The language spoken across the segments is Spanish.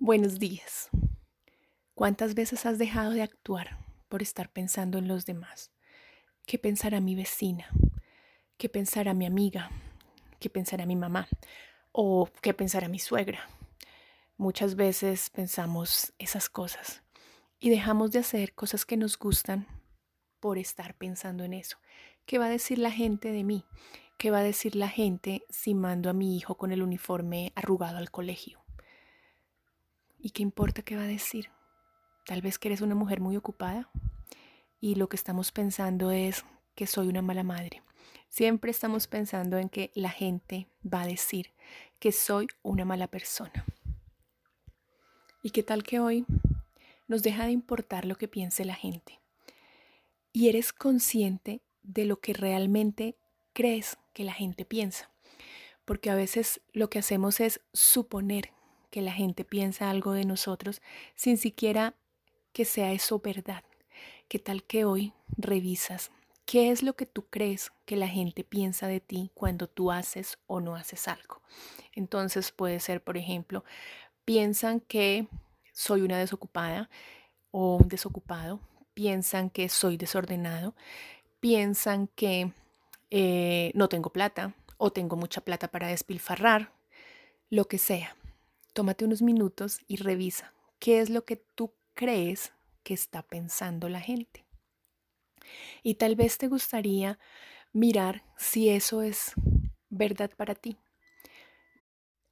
Buenos días. ¿Cuántas veces has dejado de actuar por estar pensando en los demás? ¿Qué pensará mi vecina? ¿Qué pensará mi amiga? ¿Qué pensará mi mamá? ¿O qué pensará mi suegra? Muchas veces pensamos esas cosas y dejamos de hacer cosas que nos gustan por estar pensando en eso. ¿Qué va a decir la gente de mí? ¿Qué va a decir la gente si mando a mi hijo con el uniforme arrugado al colegio? ¿Y qué importa qué va a decir? Tal vez que eres una mujer muy ocupada y lo que estamos pensando es que soy una mala madre. Siempre estamos pensando en que la gente va a decir que soy una mala persona. ¿Y qué tal que hoy nos deja de importar lo que piense la gente? Y eres consciente de lo que realmente crees que la gente piensa. Porque a veces lo que hacemos es suponer que la gente piensa algo de nosotros sin siquiera que sea eso verdad. ¿Qué tal que hoy revisas qué es lo que tú crees que la gente piensa de ti cuando tú haces o no haces algo? Entonces puede ser, por ejemplo, piensan que soy una desocupada o un desocupado, piensan que soy desordenado, piensan que eh, no tengo plata o tengo mucha plata para despilfarrar, lo que sea tómate unos minutos y revisa qué es lo que tú crees que está pensando la gente. Y tal vez te gustaría mirar si eso es verdad para ti.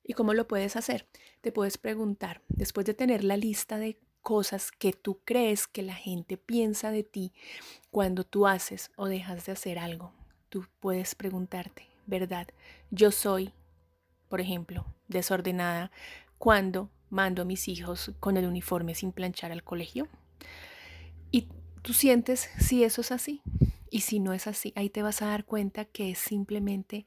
¿Y cómo lo puedes hacer? Te puedes preguntar, después de tener la lista de cosas que tú crees que la gente piensa de ti cuando tú haces o dejas de hacer algo, tú puedes preguntarte, ¿verdad? Yo soy, por ejemplo, desordenada cuando mando a mis hijos con el uniforme sin planchar al colegio. Y tú sientes si eso es así. Y si no es así, ahí te vas a dar cuenta que es simplemente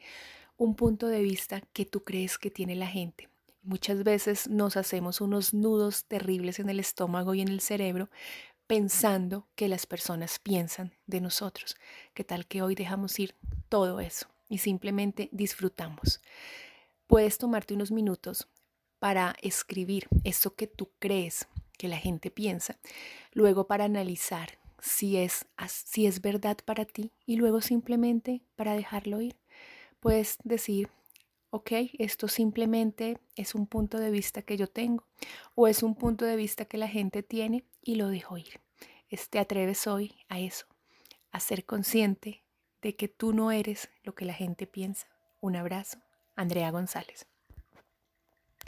un punto de vista que tú crees que tiene la gente. Muchas veces nos hacemos unos nudos terribles en el estómago y en el cerebro pensando que las personas piensan de nosotros. ¿Qué tal que hoy dejamos ir todo eso y simplemente disfrutamos? Puedes tomarte unos minutos para escribir eso que tú crees que la gente piensa, luego para analizar si es, si es verdad para ti y luego simplemente para dejarlo ir. Puedes decir, ok, esto simplemente es un punto de vista que yo tengo o es un punto de vista que la gente tiene y lo dejo ir. Te atreves hoy a eso, a ser consciente de que tú no eres lo que la gente piensa. Un abrazo, Andrea González.